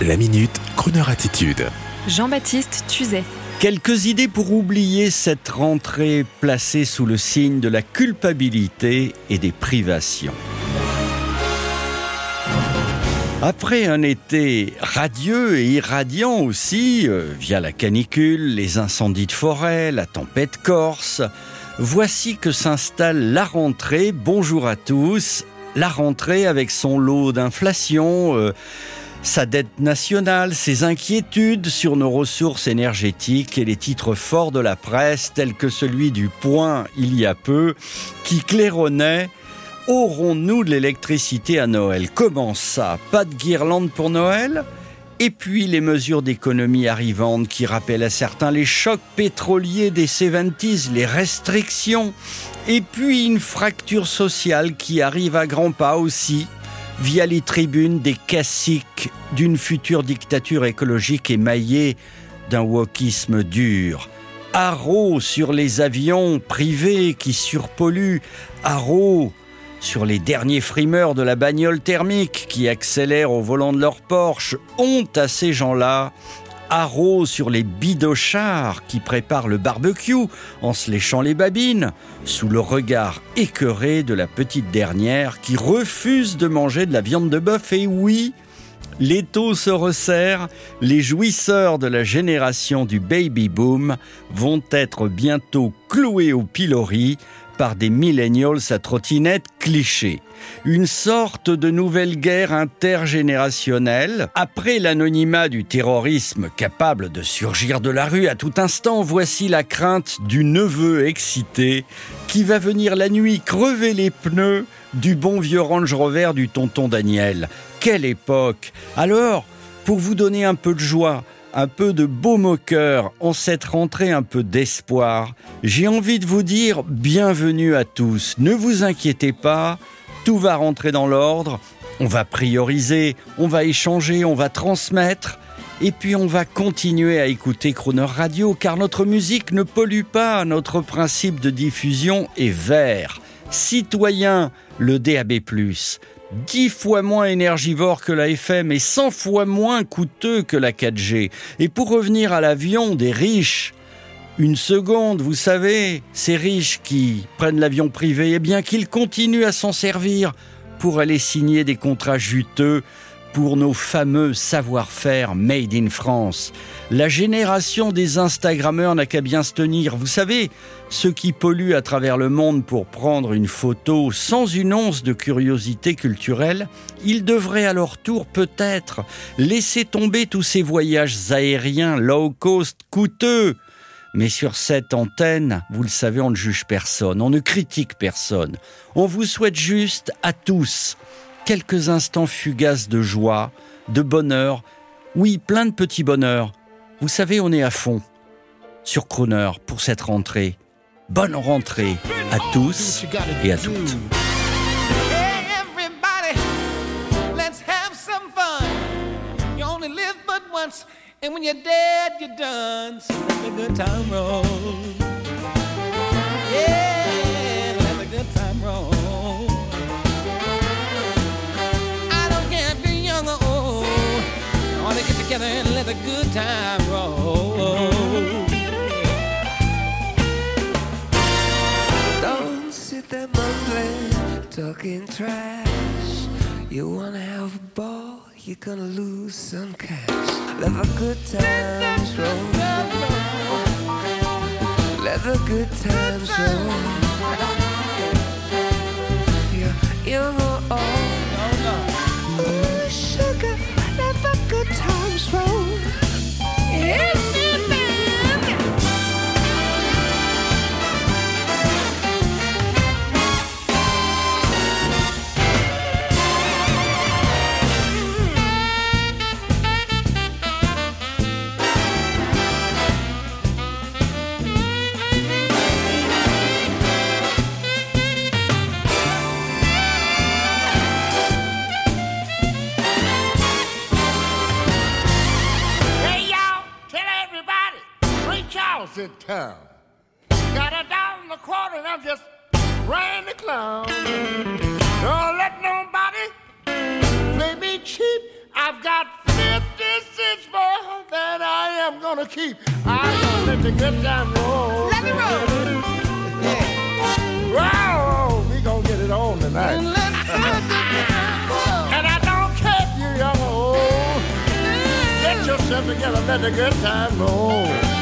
La minute, Kroneur attitude. Jean-Baptiste Tuzet. Quelques idées pour oublier cette rentrée placée sous le signe de la culpabilité et des privations. Après un été radieux et irradiant aussi, euh, via la canicule, les incendies de forêt, la tempête corse, voici que s'installe la rentrée. Bonjour à tous. La rentrée avec son lot d'inflation. Euh, sa dette nationale, ses inquiétudes sur nos ressources énergétiques et les titres forts de la presse tels que celui du Point il y a peu qui claironnait Aurons-nous de l'électricité à Noël? Comment ça? Pas de guirlande pour Noël? Et puis les mesures d'économie arrivantes qui rappellent à certains les chocs pétroliers des 70s, les restrictions, et puis une fracture sociale qui arrive à grands pas aussi, via les tribunes des classiques d'une future dictature écologique émaillée d'un wokisme dur. Haro sur les avions privés qui surpolluent, haro sur les derniers frimeurs de la bagnole thermique qui accélèrent au volant de leur Porsche. Honte à ces gens-là haro sur les bidochards qui préparent le barbecue en se léchant les babines, sous le regard écœuré de la petite dernière qui refuse de manger de la viande de bœuf. Et oui, l'étau se resserre, les jouisseurs de la génération du baby boom vont être bientôt cloués au pilori par des millennials à trottinette clichés. Une sorte de nouvelle guerre intergénérationnelle. Après l'anonymat du terrorisme capable de surgir de la rue à tout instant, voici la crainte du neveu excité qui va venir la nuit crever les pneus du bon vieux Range Rover du tonton Daniel. Quelle époque Alors, pour vous donner un peu de joie, un peu de baume au cœur en cette rentrée un peu d'espoir, j'ai envie de vous dire bienvenue à tous. Ne vous inquiétez pas, tout va rentrer dans l'ordre, on va prioriser, on va échanger, on va transmettre. Et puis on va continuer à écouter Croner Radio car notre musique ne pollue pas, notre principe de diffusion est vert. Citoyen, le DAB+, 10 fois moins énergivore que la FM et 100 fois moins coûteux que la 4G. Et pour revenir à l'avion des riches, une seconde, vous savez, ces riches qui prennent l'avion privé, eh bien qu'ils continuent à s'en servir pour aller signer des contrats juteux pour nos fameux savoir-faire made in France. La génération des Instagrammeurs n'a qu'à bien se tenir. Vous savez, ceux qui polluent à travers le monde pour prendre une photo sans une once de curiosité culturelle, ils devraient à leur tour peut-être laisser tomber tous ces voyages aériens low cost coûteux. Mais sur cette antenne, vous le savez, on ne juge personne, on ne critique personne. On vous souhaite juste à tous quelques instants fugaces de joie, de bonheur, oui, plein de petits bonheurs. Vous savez, on est à fond sur Croner pour cette rentrée. Bonne rentrée à tous et à toutes. And when you're dead, you're done. Let the good time roll. Together and let the good time roll. Don't sit there mumbling, talking trash. You wanna have a ball, you're gonna lose some cash. Let the good times roll. Let the good times roll. Yeah, you know all. In town. Got a dollar and a quarter and I'm just ran the clown. Don't let nobody play me cheap. I've got 50 gonna keep. I'm gonna let the good time roll. Let me roll. Yeah. Wow, we gonna get it on tonight. and I don't care if you're young or old. Get yourself together, let the good time roll.